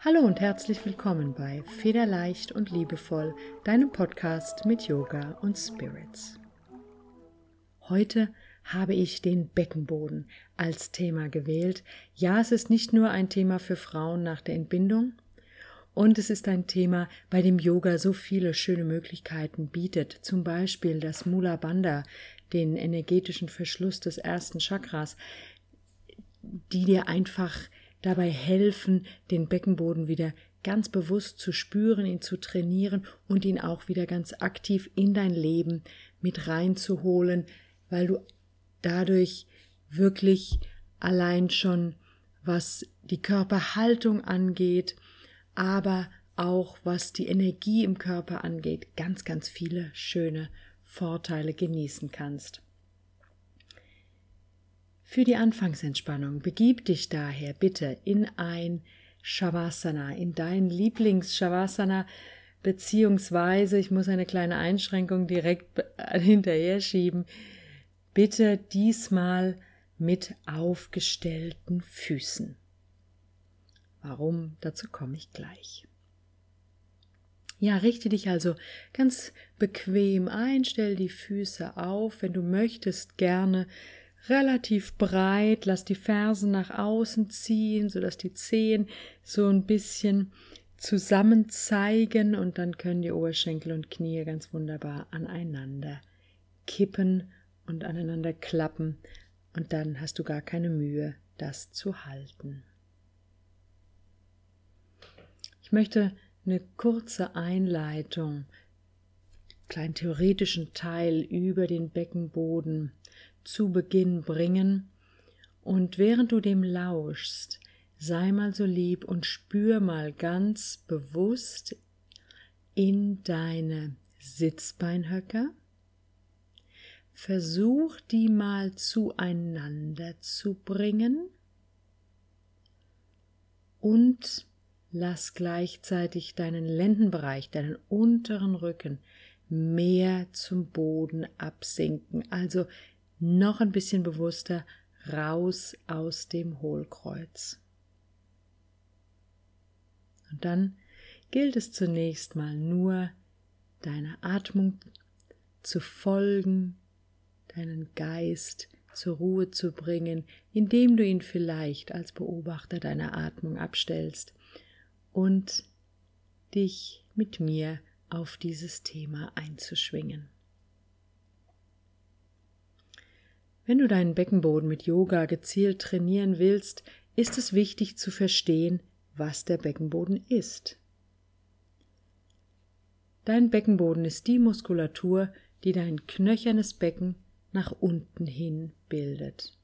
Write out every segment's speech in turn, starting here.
Hallo und herzlich willkommen bei Federleicht und Liebevoll, deinem Podcast mit Yoga und Spirits. Heute habe ich den Beckenboden als Thema gewählt. Ja, es ist nicht nur ein Thema für Frauen nach der Entbindung, und es ist ein Thema, bei dem Yoga so viele schöne Möglichkeiten bietet, zum Beispiel das Mula Bandha, den energetischen Verschluss des ersten Chakras, die dir einfach dabei helfen, den Beckenboden wieder ganz bewusst zu spüren, ihn zu trainieren und ihn auch wieder ganz aktiv in dein Leben mit reinzuholen, weil du dadurch wirklich allein schon, was die Körperhaltung angeht, aber auch was die Energie im Körper angeht, ganz, ganz viele schöne Vorteile genießen kannst. Für die Anfangsentspannung begib dich daher bitte in ein Shavasana, in dein Lieblings-Shavasana, beziehungsweise, ich muss eine kleine Einschränkung direkt hinterher schieben, bitte diesmal mit aufgestellten Füßen. Warum? Dazu komme ich gleich. Ja, richte dich also ganz bequem ein, stell die Füße auf, wenn du möchtest, gerne relativ breit, lass die Fersen nach außen ziehen, sodass die Zehen so ein bisschen zusammen zeigen und dann können die Oberschenkel und Knie ganz wunderbar aneinander kippen und aneinander klappen und dann hast du gar keine Mühe, das zu halten. Ich möchte eine kurze Einleitung, kleinen theoretischen Teil über den Beckenboden zu Beginn bringen, und während du dem lauschst, sei mal so lieb und spür mal ganz bewusst in deine Sitzbeinhöcker. Versuch die mal zueinander zu bringen und lass gleichzeitig deinen Lendenbereich, deinen unteren Rücken mehr zum Boden absinken. Also noch ein bisschen bewusster raus aus dem Hohlkreuz. Und dann gilt es zunächst mal nur, deiner Atmung zu folgen, deinen Geist zur Ruhe zu bringen, indem du ihn vielleicht als Beobachter deiner Atmung abstellst und dich mit mir auf dieses Thema einzuschwingen. Wenn du deinen Beckenboden mit Yoga gezielt trainieren willst, ist es wichtig zu verstehen, was der Beckenboden ist. Dein Beckenboden ist die Muskulatur, die dein knöchernes Becken nach unten hin bildet.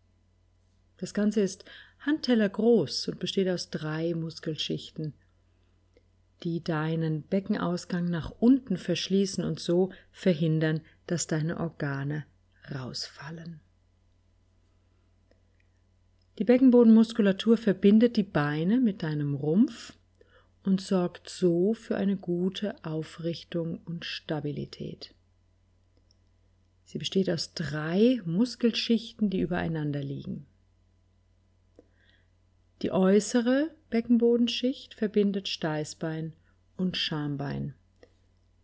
Das Ganze ist Handteller groß und besteht aus drei Muskelschichten, die deinen Beckenausgang nach unten verschließen und so verhindern, dass deine Organe rausfallen. Die Beckenbodenmuskulatur verbindet die Beine mit deinem Rumpf und sorgt so für eine gute Aufrichtung und Stabilität. Sie besteht aus drei Muskelschichten, die übereinander liegen. Die äußere Beckenbodenschicht verbindet Steißbein und Schambein.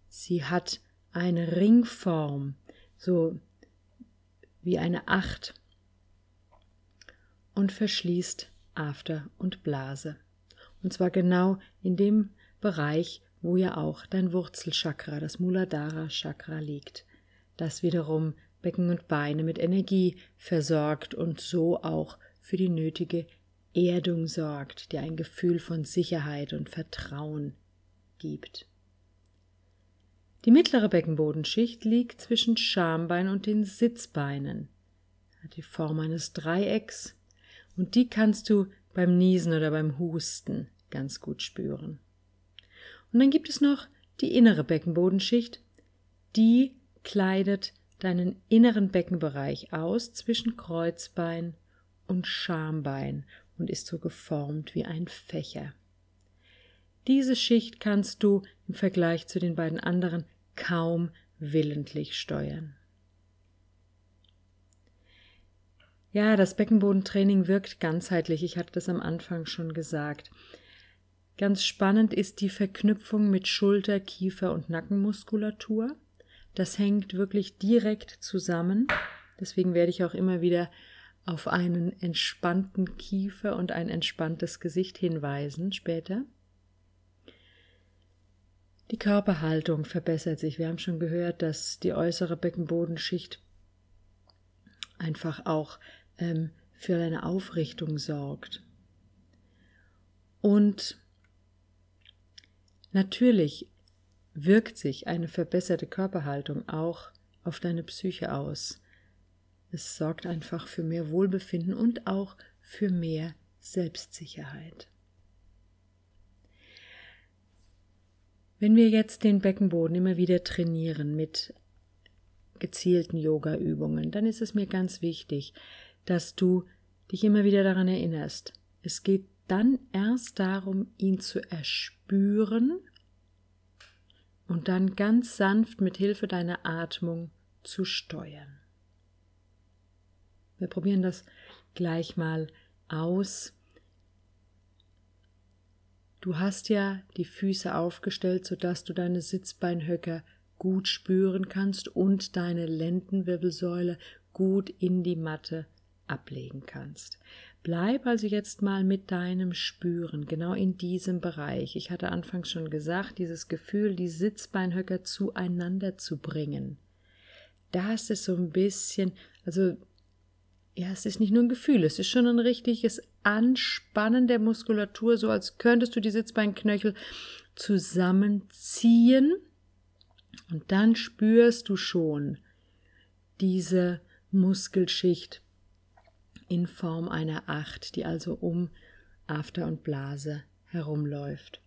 Sie hat eine Ringform, so wie eine Acht und verschließt After und Blase. Und zwar genau in dem Bereich, wo ja auch dein Wurzelchakra, das Muladhara Chakra liegt, das wiederum Becken und Beine mit Energie versorgt und so auch für die nötige Erdung sorgt, die ein Gefühl von Sicherheit und Vertrauen gibt. Die mittlere Beckenbodenschicht liegt zwischen Schambein und den Sitzbeinen, hat die Form eines Dreiecks und die kannst du beim Niesen oder beim Husten ganz gut spüren. Und dann gibt es noch die innere Beckenbodenschicht, die kleidet deinen inneren Beckenbereich aus zwischen Kreuzbein und Schambein und ist so geformt wie ein Fächer. Diese Schicht kannst du im Vergleich zu den beiden anderen kaum willentlich steuern. Ja, das Beckenbodentraining wirkt ganzheitlich. Ich hatte das am Anfang schon gesagt. Ganz spannend ist die Verknüpfung mit Schulter, Kiefer und Nackenmuskulatur. Das hängt wirklich direkt zusammen. Deswegen werde ich auch immer wieder auf einen entspannten Kiefer und ein entspanntes Gesicht hinweisen später. Die Körperhaltung verbessert sich. Wir haben schon gehört, dass die äußere Beckenbodenschicht einfach auch ähm, für eine Aufrichtung sorgt. Und natürlich wirkt sich eine verbesserte Körperhaltung auch auf deine Psyche aus. Es sorgt einfach für mehr Wohlbefinden und auch für mehr Selbstsicherheit. Wenn wir jetzt den Beckenboden immer wieder trainieren mit gezielten Yoga-Übungen, dann ist es mir ganz wichtig, dass du dich immer wieder daran erinnerst. Es geht dann erst darum, ihn zu erspüren und dann ganz sanft mit Hilfe deiner Atmung zu steuern. Wir probieren das gleich mal aus. Du hast ja die Füße aufgestellt, sodass du deine Sitzbeinhöcker gut spüren kannst und deine Lendenwirbelsäule gut in die Matte ablegen kannst. Bleib also jetzt mal mit deinem Spüren genau in diesem Bereich. Ich hatte anfangs schon gesagt, dieses Gefühl, die Sitzbeinhöcker zueinander zu bringen. Das ist so ein bisschen, also ja, es ist nicht nur ein Gefühl, es ist schon ein richtiges Anspannen der Muskulatur, so als könntest du die Sitzbeinknöchel zusammenziehen und dann spürst du schon diese Muskelschicht in Form einer Acht, die also um After und Blase herumläuft.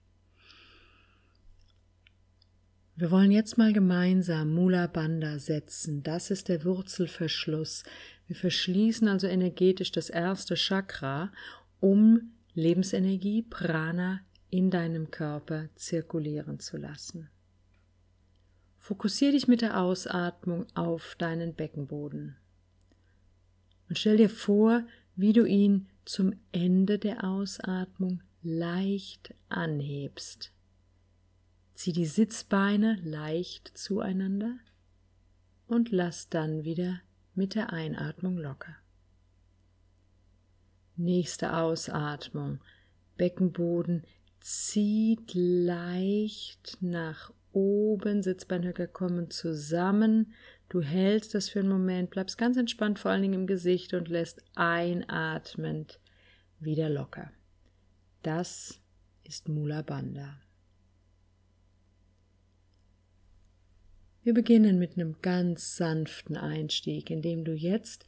Wir wollen jetzt mal gemeinsam Mula Bandha setzen. Das ist der Wurzelverschluss. Wir verschließen also energetisch das erste Chakra, um Lebensenergie, Prana in deinem Körper zirkulieren zu lassen. Fokussiere dich mit der Ausatmung auf deinen Beckenboden. Und stell dir vor, wie du ihn zum Ende der Ausatmung leicht anhebst. Zieh die Sitzbeine leicht zueinander und lass dann wieder mit der Einatmung locker. Nächste Ausatmung. Beckenboden zieht leicht nach oben, Sitzbeinhöcker kommen zusammen. Du hältst das für einen Moment, bleibst ganz entspannt, vor allen Dingen im Gesicht und lässt einatmend wieder locker. Das ist Mula Bandha. Wir beginnen mit einem ganz sanften Einstieg, indem du jetzt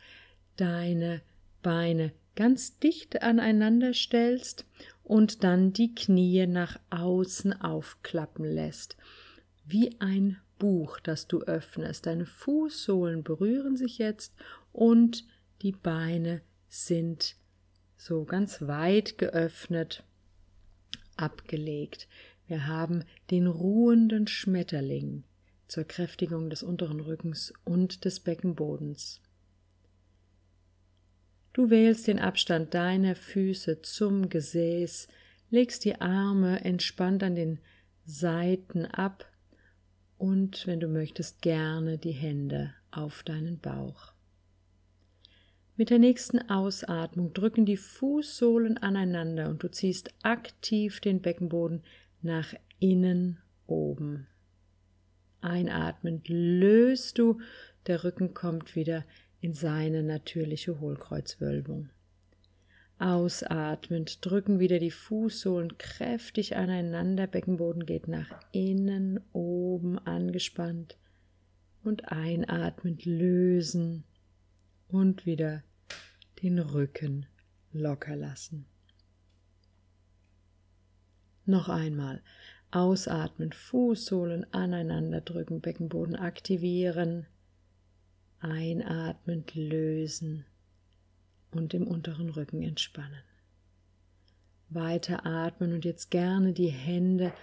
deine Beine ganz dicht aneinander stellst und dann die Knie nach außen aufklappen lässt, wie ein Buch, das du öffnest. Deine Fußsohlen berühren sich jetzt und die Beine sind so ganz weit geöffnet, abgelegt. Wir haben den ruhenden Schmetterling zur Kräftigung des unteren Rückens und des Beckenbodens. Du wählst den Abstand deiner Füße zum Gesäß, legst die Arme entspannt an den Seiten ab und, wenn du möchtest, gerne die Hände auf deinen Bauch. Mit der nächsten Ausatmung drücken die Fußsohlen aneinander und du ziehst aktiv den Beckenboden nach innen oben. Einatmend löst du, der Rücken kommt wieder in seine natürliche Hohlkreuzwölbung. Ausatmend drücken wieder die Fußsohlen kräftig aneinander, Beckenboden geht nach innen, oben angespannt und einatmend lösen und wieder den Rücken locker lassen. Noch einmal Ausatmen, Fußsohlen aneinander drücken, Beckenboden aktivieren. Einatmend lösen und im unteren Rücken entspannen. Weiter atmen und jetzt gerne die Hände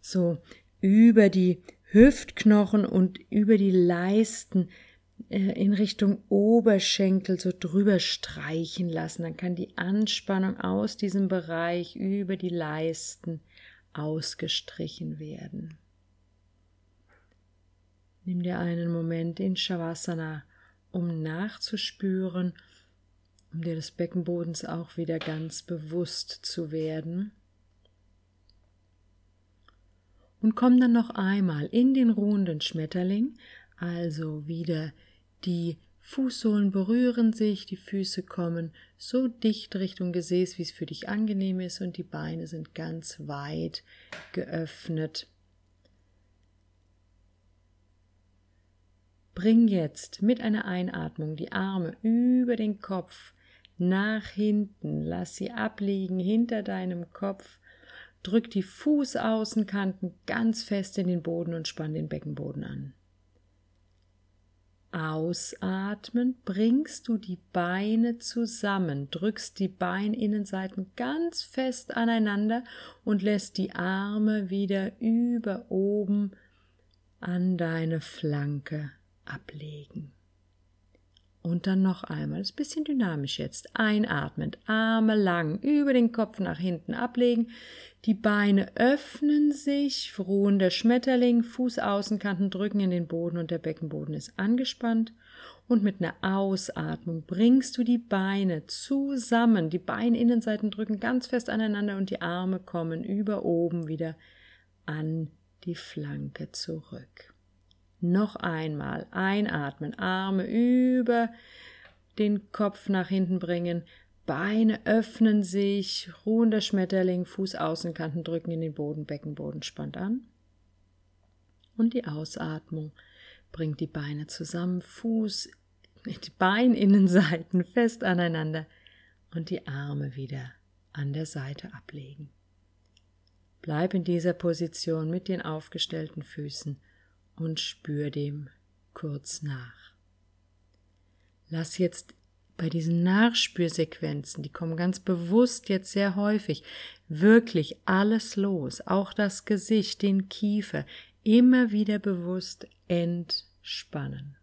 so über die Hüftknochen und über die Leisten äh, in Richtung Oberschenkel so drüber streichen lassen. Dann kann die Anspannung aus diesem Bereich über die Leisten ausgestrichen werden. Nimm dir einen Moment in Shavasana, um nachzuspüren, um dir des Beckenbodens auch wieder ganz bewusst zu werden. Und komm dann noch einmal in den ruhenden Schmetterling, also wieder die Fußsohlen berühren sich, die Füße kommen so dicht Richtung Gesäß, wie es für dich angenehm ist, und die Beine sind ganz weit geöffnet. Bring jetzt mit einer Einatmung die Arme über den Kopf nach hinten, lass sie abliegen hinter deinem Kopf, drück die Fußaußenkanten ganz fest in den Boden und spann den Beckenboden an. Ausatmen bringst du die Beine zusammen, drückst die Beininnenseiten ganz fest aneinander und lässt die Arme wieder über oben an deine Flanke ablegen. Und dann noch einmal, das ist ein bisschen dynamisch jetzt. Einatmend, Arme lang über den Kopf nach hinten ablegen. Die Beine öffnen sich, ruhender Schmetterling, Fußaußenkanten drücken in den Boden und der Beckenboden ist angespannt. Und mit einer Ausatmung bringst du die Beine zusammen. Die Beininnenseiten drücken ganz fest aneinander und die Arme kommen über oben wieder an die Flanke zurück. Noch einmal einatmen, Arme über den Kopf nach hinten bringen, Beine öffnen sich, ruhender Schmetterling, Fußaußenkanten drücken in den Boden, Beckenboden spannt an. Und die Ausatmung bringt die Beine zusammen, Fuß, die Beininnenseiten fest aneinander und die Arme wieder an der Seite ablegen. Bleib in dieser Position mit den aufgestellten Füßen und spür dem kurz nach. Lass jetzt bei diesen Nachspürsequenzen, die kommen ganz bewusst jetzt sehr häufig, wirklich alles los, auch das Gesicht, den Kiefer, immer wieder bewusst entspannen.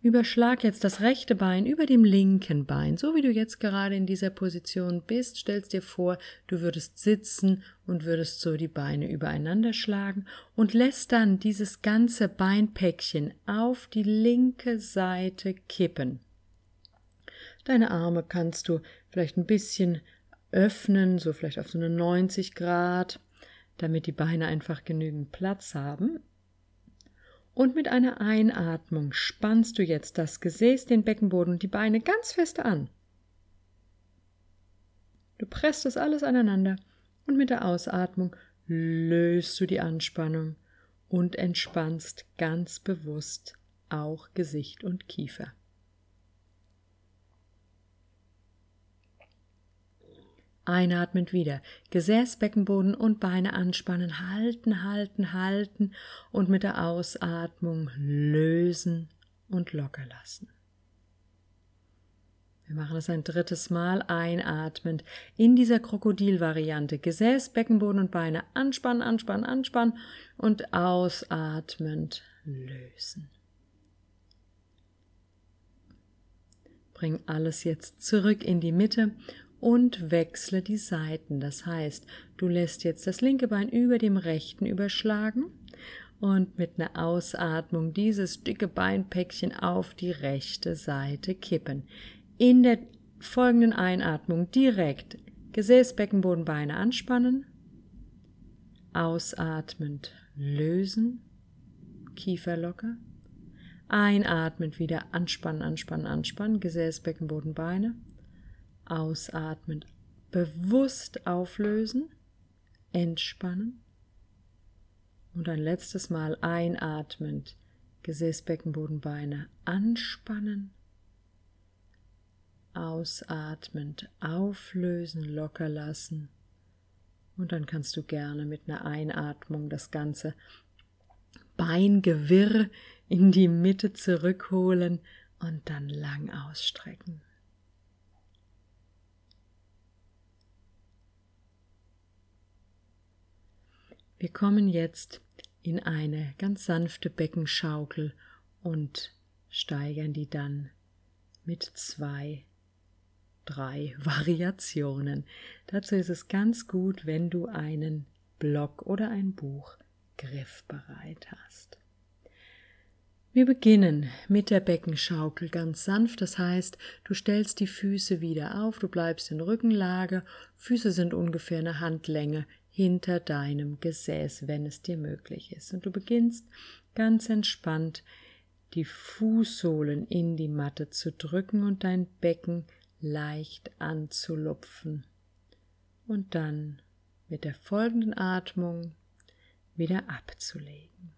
Überschlag jetzt das rechte Bein über dem linken Bein, so wie du jetzt gerade in dieser Position bist. Stellst dir vor, du würdest sitzen und würdest so die Beine übereinander schlagen und lässt dann dieses ganze Beinpäckchen auf die linke Seite kippen. Deine Arme kannst du vielleicht ein bisschen öffnen, so vielleicht auf so eine 90 Grad, damit die Beine einfach genügend Platz haben. Und mit einer Einatmung spannst du jetzt das Gesäß, den Beckenboden und die Beine ganz fest an. Du presst das alles aneinander und mit der Ausatmung löst du die Anspannung und entspannst ganz bewusst auch Gesicht und Kiefer. Einatmend wieder. Gesäß, Beckenboden und Beine anspannen, halten, halten, halten und mit der Ausatmung lösen und locker lassen. Wir machen es ein drittes Mal einatmend in dieser Krokodilvariante. Gesäß, Beckenboden und Beine anspannen, anspannen, anspannen und ausatmend lösen. Bring alles jetzt zurück in die Mitte und wechsle die Seiten. Das heißt, du lässt jetzt das linke Bein über dem rechten überschlagen und mit einer Ausatmung dieses dicke Beinpäckchen auf die rechte Seite kippen. In der folgenden Einatmung direkt Gesäß, Beckenboden, Beine anspannen. Ausatmend lösen, Kiefer locker. Einatmend wieder anspannen, anspannen, anspannen, Gesäß, Beckenboden, Beine ausatmend bewusst auflösen, entspannen. Und ein letztes Mal einatmend Gesäß, Beckenboden, Beine anspannen, ausatmend auflösen, locker lassen. Und dann kannst du gerne mit einer Einatmung das ganze Beingewirr in die Mitte zurückholen und dann lang ausstrecken. Wir kommen jetzt in eine ganz sanfte Beckenschaukel und steigern die dann mit zwei, drei Variationen. Dazu ist es ganz gut, wenn du einen Block oder ein Buch griffbereit hast. Wir beginnen mit der Beckenschaukel ganz sanft, das heißt, du stellst die Füße wieder auf, du bleibst in Rückenlage, Füße sind ungefähr eine Handlänge hinter deinem Gesäß, wenn es dir möglich ist. Und du beginnst ganz entspannt die Fußsohlen in die Matte zu drücken und dein Becken leicht anzulupfen. Und dann mit der folgenden Atmung wieder abzulegen.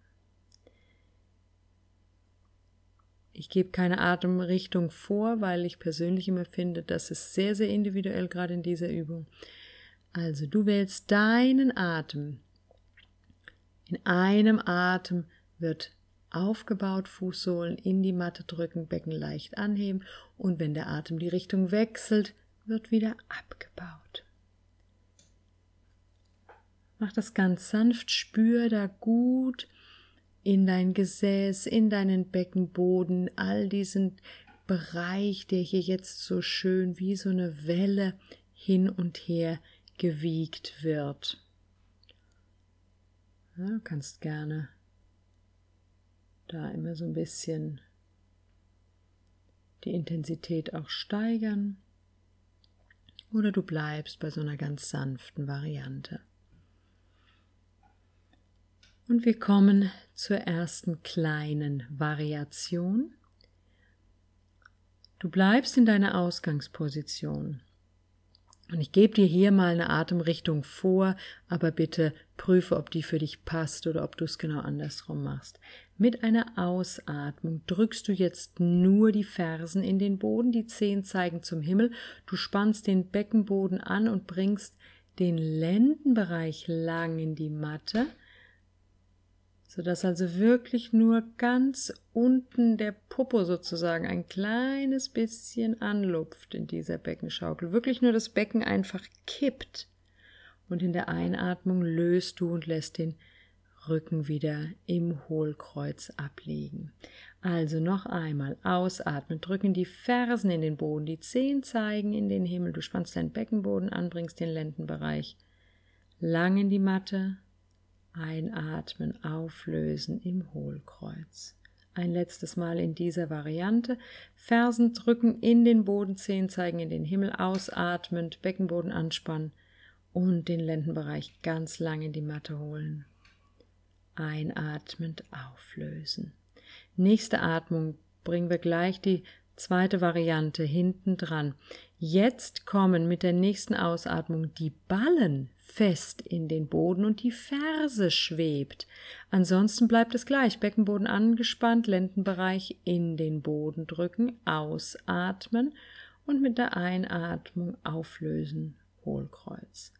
Ich gebe keine Atemrichtung vor, weil ich persönlich immer finde, das ist sehr, sehr individuell, gerade in dieser Übung. Also du wählst deinen Atem. In einem Atem wird aufgebaut, Fußsohlen in die Matte drücken, Becken leicht anheben und wenn der Atem die Richtung wechselt, wird wieder abgebaut. Mach das ganz sanft, spür da gut in dein Gesäß, in deinen Beckenboden, all diesen Bereich, der hier jetzt so schön wie so eine Welle hin und her gewiegt wird. Ja, du kannst gerne da immer so ein bisschen die Intensität auch steigern oder du bleibst bei so einer ganz sanften Variante. Und wir kommen zur ersten kleinen Variation. Du bleibst in deiner Ausgangsposition. Und ich gebe dir hier mal eine Atemrichtung vor, aber bitte prüfe, ob die für dich passt oder ob du es genau andersrum machst. Mit einer Ausatmung drückst du jetzt nur die Fersen in den Boden, die Zehen zeigen zum Himmel, du spannst den Beckenboden an und bringst den Lendenbereich lang in die Matte sodass also wirklich nur ganz unten der Popo sozusagen ein kleines bisschen anlupft in dieser Beckenschaukel. Wirklich nur das Becken einfach kippt. Und in der Einatmung löst du und lässt den Rücken wieder im Hohlkreuz abliegen. Also noch einmal ausatmen, drücken die Fersen in den Boden, die Zehen zeigen in den Himmel, du spannst deinen Beckenboden an, bringst den Lendenbereich lang in die Matte, Einatmen, auflösen im Hohlkreuz. Ein letztes Mal in dieser Variante. Fersen drücken in den Boden, Zehen zeigen in den Himmel, ausatmend, Beckenboden anspannen und den Lendenbereich ganz lang in die Matte holen. Einatmend auflösen. Nächste Atmung bringen wir gleich die zweite Variante hinten dran. Jetzt kommen mit der nächsten Ausatmung die Ballen fest in den Boden und die Ferse schwebt. Ansonsten bleibt es gleich. Beckenboden angespannt, Lendenbereich in den Boden drücken, ausatmen und mit der Einatmung auflösen. Hohlkreuz.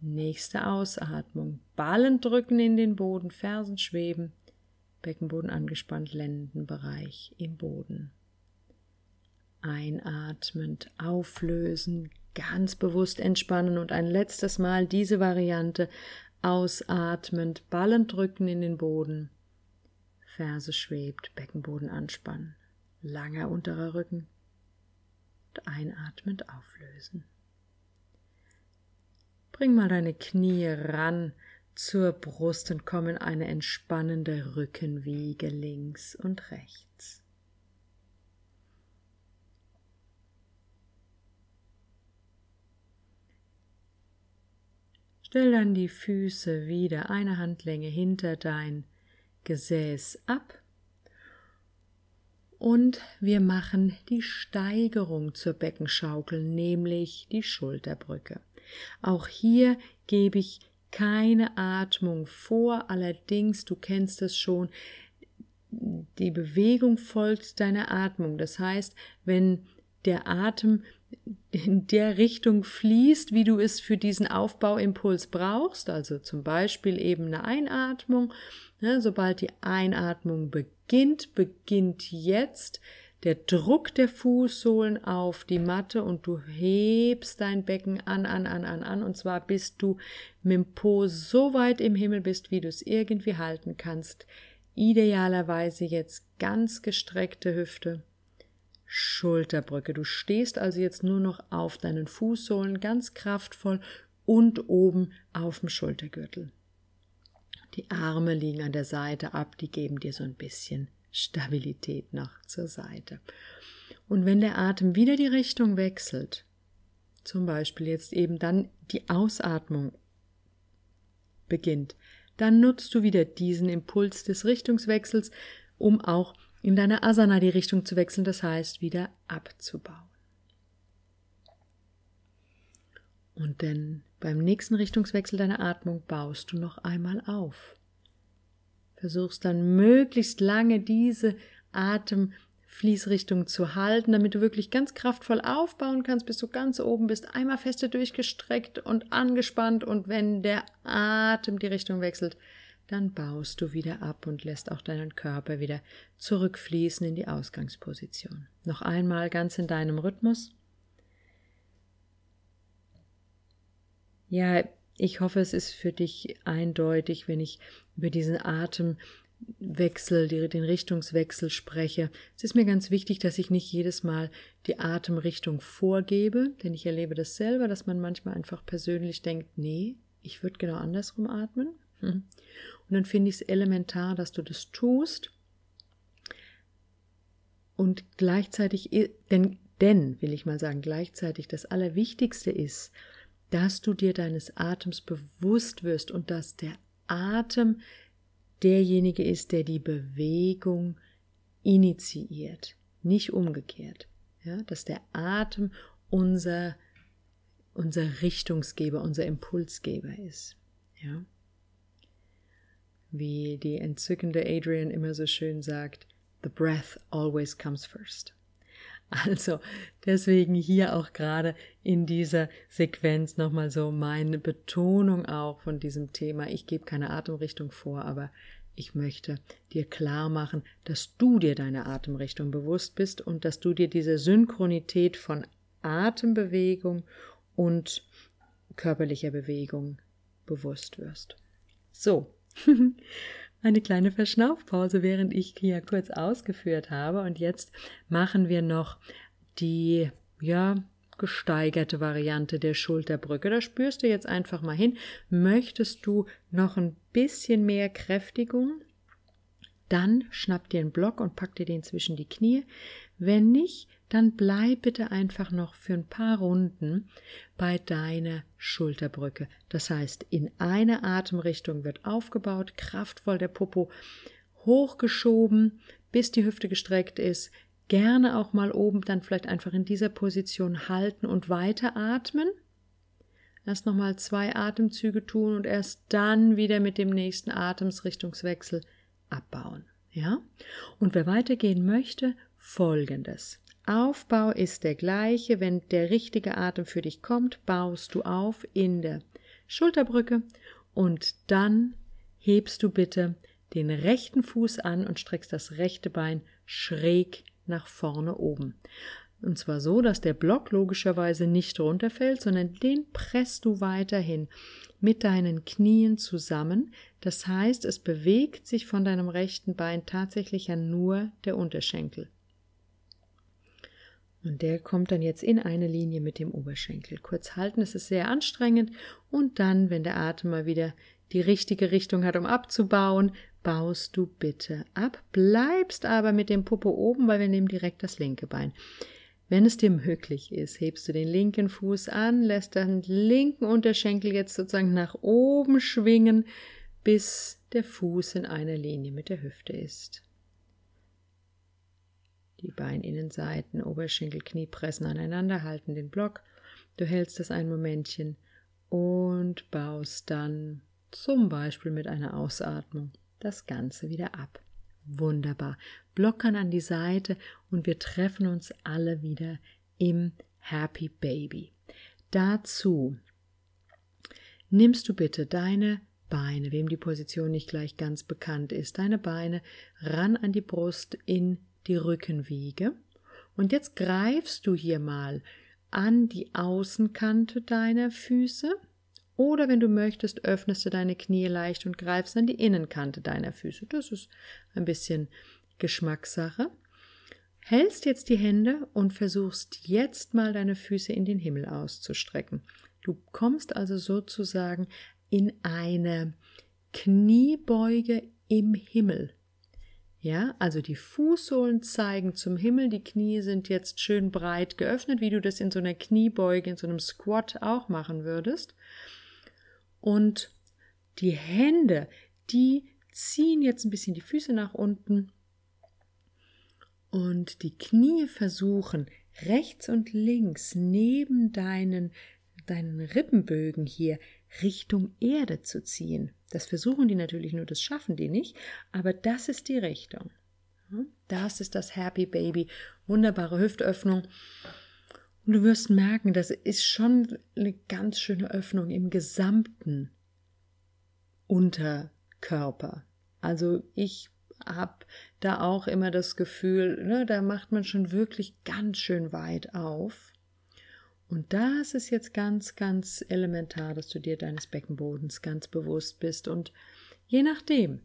Nächste Ausatmung. Ballen drücken in den Boden, Fersen schweben, Beckenboden angespannt, Lendenbereich im Boden. Einatmend auflösen, ganz bewusst entspannen und ein letztes Mal diese Variante ausatmend, Ballen drücken in den Boden, Ferse schwebt, Beckenboden anspannen, langer unterer Rücken und einatmend auflösen. Bring mal deine Knie ran zur Brust und komm in eine entspannende Rückenwiege links und rechts. Stell dann die Füße wieder eine Handlänge hinter dein Gesäß ab und wir machen die Steigerung zur Beckenschaukel, nämlich die Schulterbrücke. Auch hier gebe ich keine Atmung vor, allerdings, du kennst es schon, die Bewegung folgt deiner Atmung. Das heißt, wenn der Atem in der Richtung fließt, wie du es für diesen Aufbauimpuls brauchst, also zum Beispiel eben eine Einatmung. Ne, sobald die Einatmung beginnt, beginnt jetzt der Druck der Fußsohlen auf die Matte und du hebst dein Becken an, an, an, an, an und zwar bis du mit dem Po so weit im Himmel bist, wie du es irgendwie halten kannst. Idealerweise jetzt ganz gestreckte Hüfte. Schulterbrücke. Du stehst also jetzt nur noch auf deinen Fußsohlen ganz kraftvoll und oben auf dem Schultergürtel. Die Arme liegen an der Seite ab, die geben dir so ein bisschen Stabilität noch zur Seite. Und wenn der Atem wieder die Richtung wechselt, zum Beispiel jetzt eben dann die Ausatmung beginnt, dann nutzt du wieder diesen Impuls des Richtungswechsels, um auch in deiner Asana die Richtung zu wechseln, das heißt wieder abzubauen. Und dann beim nächsten Richtungswechsel deiner Atmung baust du noch einmal auf. Versuchst dann möglichst lange diese Atemfließrichtung zu halten, damit du wirklich ganz kraftvoll aufbauen kannst, bis du ganz oben bist, einmal feste durchgestreckt und angespannt und wenn der Atem die Richtung wechselt, dann baust du wieder ab und lässt auch deinen Körper wieder zurückfließen in die Ausgangsposition. Noch einmal ganz in deinem Rhythmus. Ja, ich hoffe, es ist für dich eindeutig, wenn ich über diesen Atemwechsel, den Richtungswechsel spreche. Es ist mir ganz wichtig, dass ich nicht jedes Mal die Atemrichtung vorgebe, denn ich erlebe das selber, dass man manchmal einfach persönlich denkt, nee, ich würde genau andersrum atmen. Und dann finde ich es elementar, dass du das tust. Und gleichzeitig, denn, denn, will ich mal sagen, gleichzeitig das Allerwichtigste ist, dass du dir deines Atems bewusst wirst und dass der Atem derjenige ist, der die Bewegung initiiert, nicht umgekehrt. Ja, dass der Atem unser, unser Richtungsgeber, unser Impulsgeber ist. Ja wie die entzückende Adrian immer so schön sagt, the breath always comes first. Also deswegen hier auch gerade in dieser Sequenz nochmal so meine Betonung auch von diesem Thema. Ich gebe keine Atemrichtung vor, aber ich möchte dir klar machen, dass du dir deine Atemrichtung bewusst bist und dass du dir diese Synchronität von Atembewegung und körperlicher Bewegung bewusst wirst. So, Eine kleine Verschnaufpause, während ich hier kurz ausgeführt habe. Und jetzt machen wir noch die, ja, gesteigerte Variante der Schulterbrücke. Da spürst du jetzt einfach mal hin. Möchtest du noch ein bisschen mehr Kräftigung? Dann schnapp dir einen Block und pack dir den zwischen die Knie. Wenn nicht, dann bleib bitte einfach noch für ein paar Runden bei deiner Schulterbrücke. Das heißt, in eine Atemrichtung wird aufgebaut, kraftvoll der Popo hochgeschoben, bis die Hüfte gestreckt ist. Gerne auch mal oben dann vielleicht einfach in dieser Position halten und weiter atmen. Erst nochmal zwei Atemzüge tun und erst dann wieder mit dem nächsten Atemsrichtungswechsel abbauen. Ja? Und wer weitergehen möchte, folgendes. Aufbau ist der gleiche. Wenn der richtige Atem für dich kommt, baust du auf in der Schulterbrücke und dann hebst du bitte den rechten Fuß an und streckst das rechte Bein schräg nach vorne oben. Und zwar so, dass der Block logischerweise nicht runterfällt, sondern den presst du weiterhin mit deinen Knien zusammen. Das heißt, es bewegt sich von deinem rechten Bein tatsächlich ja nur der Unterschenkel. Und der kommt dann jetzt in eine Linie mit dem Oberschenkel. Kurz halten, es ist sehr anstrengend. Und dann, wenn der Atem mal wieder die richtige Richtung hat, um abzubauen, baust du bitte ab, bleibst aber mit dem Popo oben, weil wir nehmen direkt das linke Bein. Wenn es dir möglich ist, hebst du den linken Fuß an, lässt den linken Unterschenkel jetzt sozusagen nach oben schwingen, bis der Fuß in einer Linie mit der Hüfte ist. Die Beininnenseiten, Oberschenkel, Knie pressen aneinander, halten den Block. Du hältst das ein Momentchen und baust dann zum Beispiel mit einer Ausatmung das Ganze wieder ab. Wunderbar. Blockern an die Seite und wir treffen uns alle wieder im Happy Baby. Dazu nimmst du bitte deine Beine, wem die Position nicht gleich ganz bekannt ist, deine Beine ran an die Brust in die Rückenwiege, Und jetzt greifst du hier mal an die Außenkante deiner Füße oder wenn du möchtest, öffnest du deine Knie leicht und greifst an die Innenkante deiner Füße. Das ist ein bisschen Geschmackssache. Hältst jetzt die Hände und versuchst jetzt mal deine Füße in den Himmel auszustrecken. Du kommst also sozusagen in eine Kniebeuge im Himmel. Ja, also die Fußsohlen zeigen zum Himmel, die Knie sind jetzt schön breit geöffnet, wie du das in so einer Kniebeuge, in so einem Squat auch machen würdest. Und die Hände, die ziehen jetzt ein bisschen die Füße nach unten und die Knie versuchen rechts und links neben deinen, deinen Rippenbögen hier Richtung Erde zu ziehen. Das versuchen die natürlich nur, das schaffen die nicht, aber das ist die Richtung. Das ist das Happy Baby. Wunderbare Hüftöffnung. Und du wirst merken, das ist schon eine ganz schöne Öffnung im gesamten Unterkörper. Also ich habe da auch immer das Gefühl, ne, da macht man schon wirklich ganz schön weit auf. Und das ist jetzt ganz, ganz elementar, dass du dir deines Beckenbodens ganz bewusst bist. Und je nachdem,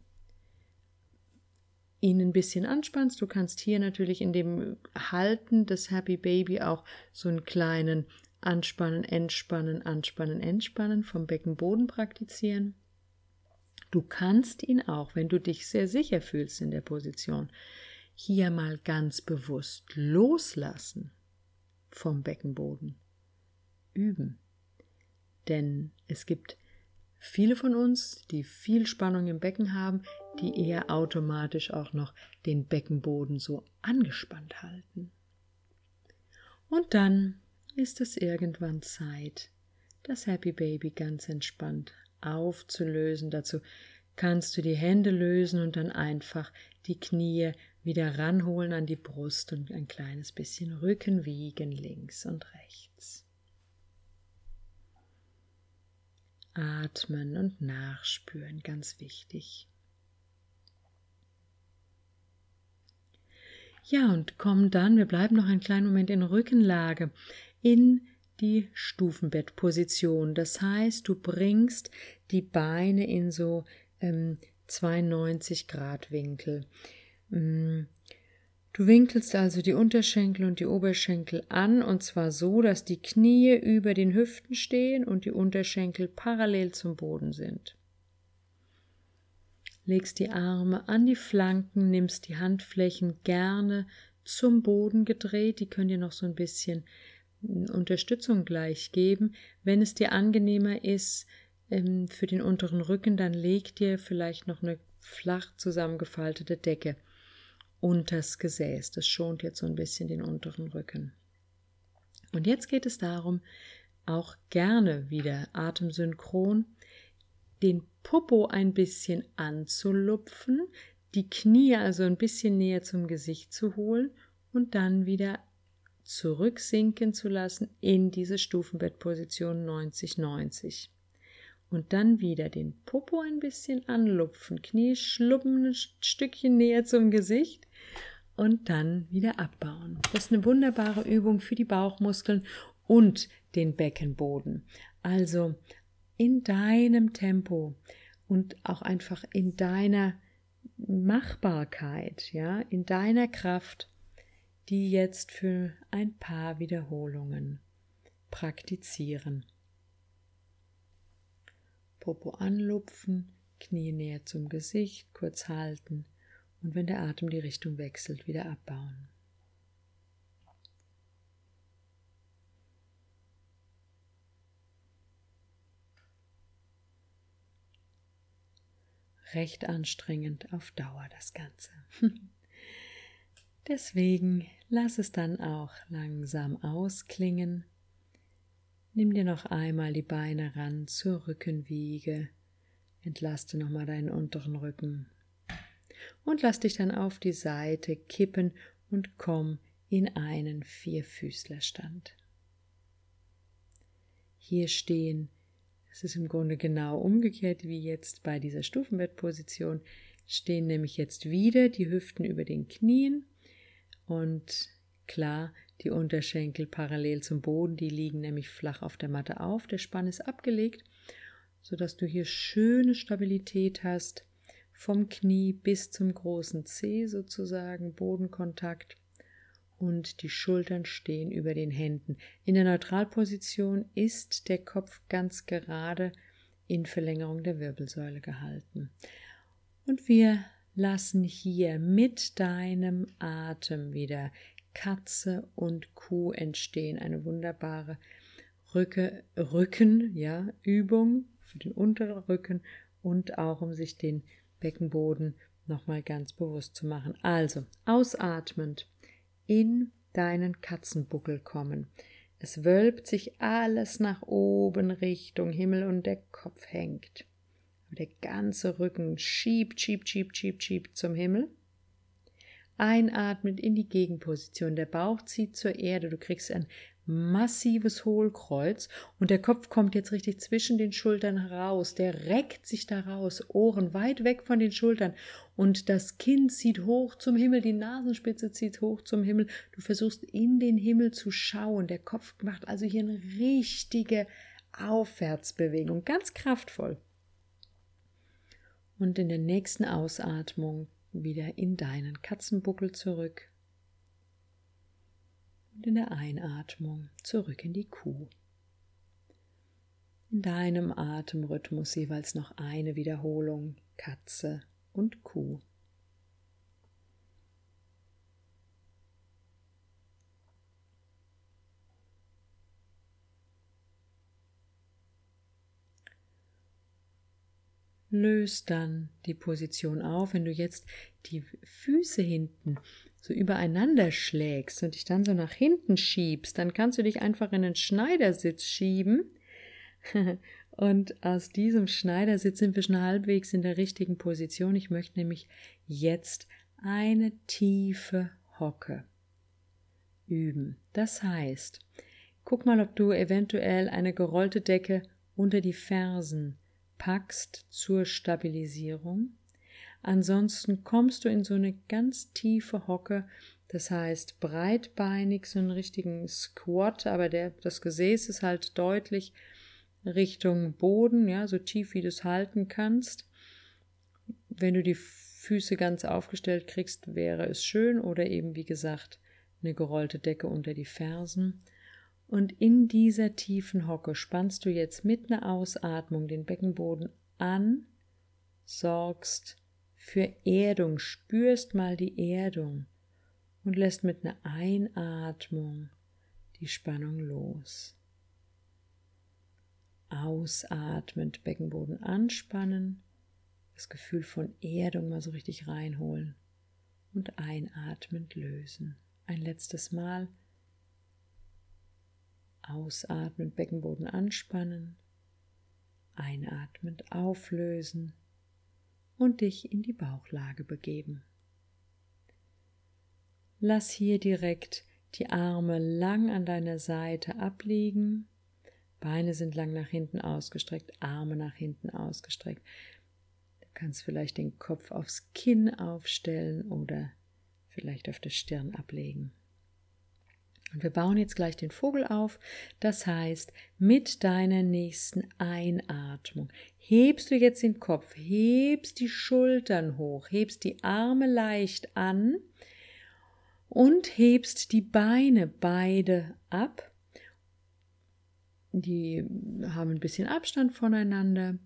ihn ein bisschen anspannst. Du kannst hier natürlich in dem Halten des Happy Baby auch so einen kleinen Anspannen, Entspannen, Anspannen, Entspannen vom Beckenboden praktizieren. Du kannst ihn auch, wenn du dich sehr sicher fühlst in der Position, hier mal ganz bewusst loslassen vom Beckenboden. Üben. Denn es gibt viele von uns, die viel Spannung im Becken haben, die eher automatisch auch noch den Beckenboden so angespannt halten. Und dann ist es irgendwann Zeit, das Happy Baby ganz entspannt aufzulösen. Dazu kannst du die Hände lösen und dann einfach die Knie wieder ranholen an die Brust und ein kleines bisschen Rücken wiegen links und rechts. Atmen und nachspüren, ganz wichtig. Ja, und komm dann, wir bleiben noch einen kleinen Moment in Rückenlage, in die Stufenbettposition. Das heißt, du bringst die Beine in so ähm, 92 Grad Winkel. Du winkelst also die Unterschenkel und die Oberschenkel an und zwar so, dass die Knie über den Hüften stehen und die Unterschenkel parallel zum Boden sind. Legst die Arme an die Flanken, nimmst die Handflächen gerne zum Boden gedreht, die können dir noch so ein bisschen hm, Unterstützung gleich geben. Wenn es dir angenehmer ist ähm, für den unteren Rücken, dann leg dir vielleicht noch eine flach zusammengefaltete Decke unters Gesäß. Das schont jetzt so ein bisschen den unteren Rücken. Und jetzt geht es darum, auch gerne wieder atemsynchron den Popo ein bisschen anzulupfen, die Knie also ein bisschen näher zum Gesicht zu holen und dann wieder zurücksinken zu lassen in diese Stufenbettposition 90-90. Und dann wieder den Popo ein bisschen anlupfen, Knie schluppen ein Stückchen näher zum Gesicht und dann wieder abbauen. Das ist eine wunderbare Übung für die Bauchmuskeln und den Beckenboden. Also in deinem Tempo und auch einfach in deiner Machbarkeit, ja, in deiner Kraft, die jetzt für ein paar Wiederholungen praktizieren. Popo anlupfen, Knie näher zum Gesicht, kurz halten und wenn der Atem die Richtung wechselt, wieder abbauen. recht anstrengend auf Dauer das Ganze. Deswegen lass es dann auch langsam ausklingen. Nimm dir noch einmal die Beine ran zur Rückenwiege. Entlaste nochmal deinen unteren Rücken. Und lass dich dann auf die Seite kippen und komm in einen Vierfüßlerstand. Hier stehen es ist im Grunde genau umgekehrt wie jetzt bei dieser Stufenbettposition. Stehen nämlich jetzt wieder die Hüften über den Knien und Klar, die Unterschenkel parallel zum Boden, die liegen nämlich flach auf der Matte auf. Der Spann ist abgelegt, sodass du hier schöne Stabilität hast, vom Knie bis zum großen Zeh sozusagen, Bodenkontakt und die Schultern stehen über den Händen. In der Neutralposition ist der Kopf ganz gerade in Verlängerung der Wirbelsäule gehalten. Und wir lassen hier mit deinem Atem wieder Katze und Kuh entstehen. Eine wunderbare Rücke, Rücken, ja, Übung für den unteren Rücken und auch um sich den Beckenboden nochmal ganz bewusst zu machen. Also, ausatmend in deinen Katzenbuckel kommen. Es wölbt sich alles nach oben Richtung Himmel und der Kopf hängt. Der ganze Rücken schiebt, schiebt, schiebt, schiebt, schiebt zum Himmel. Einatmend in die Gegenposition. Der Bauch zieht zur Erde. Du kriegst ein massives Hohlkreuz und der Kopf kommt jetzt richtig zwischen den Schultern heraus. Der reckt sich da raus, Ohren weit weg von den Schultern und das Kinn zieht hoch zum Himmel, die Nasenspitze zieht hoch zum Himmel. Du versuchst in den Himmel zu schauen. Der Kopf macht also hier eine richtige Aufwärtsbewegung, ganz kraftvoll. Und in der nächsten Ausatmung wieder in deinen Katzenbuckel zurück und in der Einatmung zurück in die Kuh. In deinem Atemrhythmus jeweils noch eine Wiederholung Katze und Kuh. Löst dann die Position auf, wenn du jetzt die Füße hinten so übereinander schlägst und dich dann so nach hinten schiebst, dann kannst du dich einfach in den Schneidersitz schieben. und aus diesem Schneidersitz sind wir schon halbwegs in der richtigen Position. Ich möchte nämlich jetzt eine tiefe Hocke üben. Das heißt, guck mal, ob du eventuell eine gerollte Decke unter die Fersen packst zur Stabilisierung Ansonsten kommst du in so eine ganz tiefe Hocke, das heißt breitbeinig, so einen richtigen Squat, aber der, das Gesäß ist halt deutlich Richtung Boden, ja, so tief wie du es halten kannst. Wenn du die Füße ganz aufgestellt kriegst, wäre es schön oder eben wie gesagt eine gerollte Decke unter die Fersen. Und in dieser tiefen Hocke spannst du jetzt mit einer Ausatmung den Beckenboden an, sorgst für Erdung, spürst mal die Erdung und lässt mit einer Einatmung die Spannung los. Ausatmend Beckenboden anspannen, das Gefühl von Erdung mal so richtig reinholen und einatmend lösen. Ein letztes Mal. Ausatmend Beckenboden anspannen, einatmend auflösen und dich in die Bauchlage begeben. Lass hier direkt die Arme lang an deiner Seite abliegen, Beine sind lang nach hinten ausgestreckt, Arme nach hinten ausgestreckt. Du kannst vielleicht den Kopf aufs Kinn aufstellen oder vielleicht auf der Stirn ablegen. Und wir bauen jetzt gleich den Vogel auf. Das heißt, mit deiner nächsten Einatmung hebst du jetzt den Kopf, hebst die Schultern hoch, hebst die Arme leicht an und hebst die Beine beide ab. Die haben ein bisschen Abstand voneinander.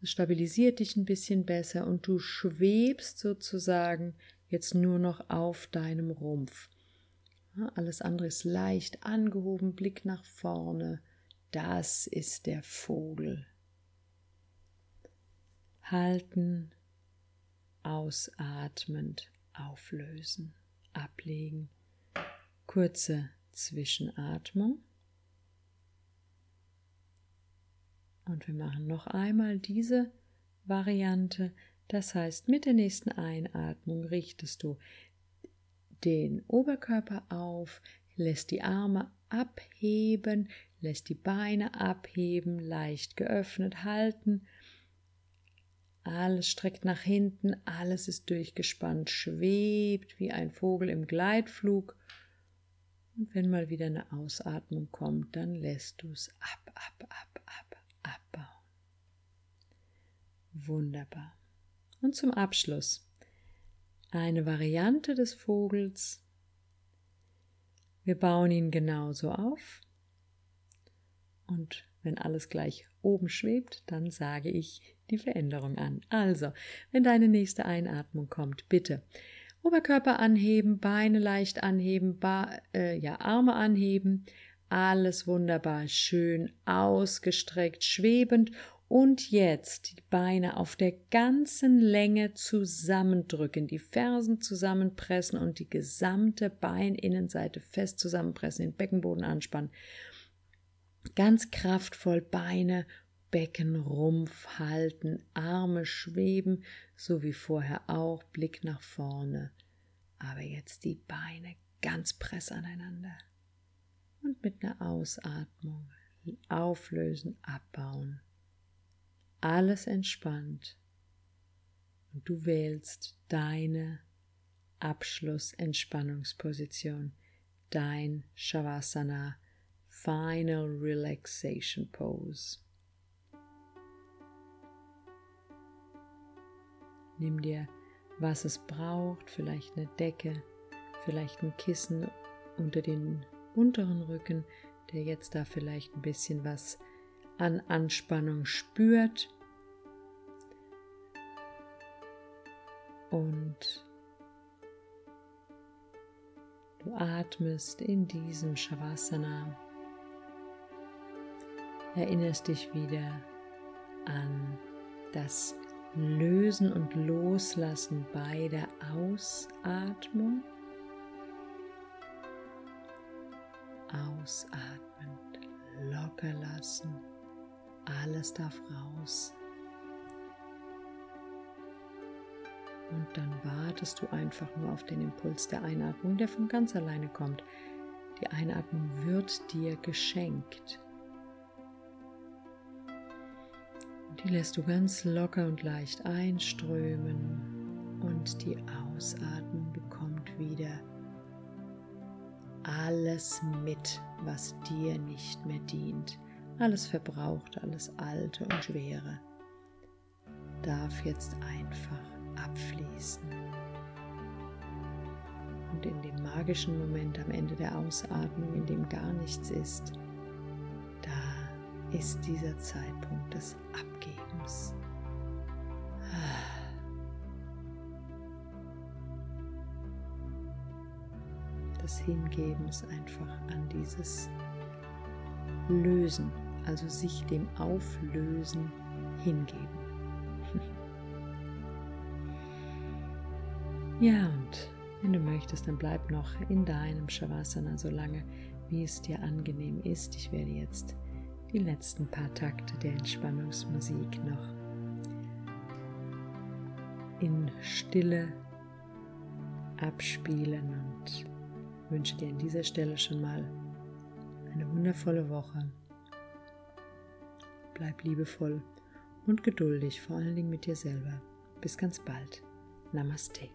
Das stabilisiert dich ein bisschen besser und du schwebst sozusagen jetzt nur noch auf deinem Rumpf. Alles andere ist leicht angehoben, Blick nach vorne. Das ist der Vogel. Halten, ausatmend, auflösen, ablegen. Kurze Zwischenatmung. Und wir machen noch einmal diese Variante. Das heißt, mit der nächsten Einatmung richtest du den Oberkörper auf, lässt die Arme abheben, lässt die Beine abheben, leicht geöffnet halten. Alles streckt nach hinten, alles ist durchgespannt, schwebt wie ein Vogel im Gleitflug Und wenn mal wieder eine Ausatmung kommt, dann lässt du es ab, ab, ab, ab, abbauen. Wunderbar. Und zum Abschluss eine Variante des Vogels. Wir bauen ihn genauso auf. Und wenn alles gleich oben schwebt, dann sage ich die Veränderung an. Also, wenn deine nächste Einatmung kommt, bitte Oberkörper anheben, Beine leicht anheben, ba äh, ja, Arme anheben, alles wunderbar, schön ausgestreckt, schwebend und jetzt die Beine auf der ganzen Länge zusammendrücken, die Fersen zusammenpressen und die gesamte Beininnenseite fest zusammenpressen, den Beckenboden anspannen. Ganz kraftvoll Beine, Beckenrumpf halten, Arme schweben, so wie vorher auch, Blick nach vorne. Aber jetzt die Beine ganz press aneinander. Und mit einer Ausatmung auflösen, abbauen alles entspannt und du wählst deine Abschlussentspannungsposition, dein Shavasana Final Relaxation Pose. Nimm dir, was es braucht, vielleicht eine Decke, vielleicht ein Kissen unter den unteren Rücken, der jetzt da vielleicht ein bisschen was an Anspannung spürt. Und du atmest in diesem Shavasana. Erinnerst dich wieder an das Lösen und Loslassen bei der Ausatmung. Ausatmend, locker lassen. Alles darf raus. Und dann wartest du einfach nur auf den Impuls der Einatmung, der von ganz alleine kommt. Die Einatmung wird dir geschenkt. Die lässt du ganz locker und leicht einströmen und die Ausatmung bekommt wieder alles mit, was dir nicht mehr dient. Alles Verbrauchte, alles Alte und Schwere darf jetzt einfach abfließen. Und in dem magischen Moment am Ende der Ausatmung, in dem gar nichts ist, da ist dieser Zeitpunkt des Abgebens. Des Hingebens einfach an dieses Lösen, also sich dem Auflösen hingeben. Ja, und wenn du möchtest, dann bleib noch in deinem Shavasana so lange, wie es dir angenehm ist. Ich werde jetzt die letzten paar Takte der Entspannungsmusik noch in Stille abspielen und wünsche dir an dieser Stelle schon mal eine wundervolle Woche. Bleib liebevoll und geduldig, vor allen Dingen mit dir selber. Bis ganz bald. Namaste.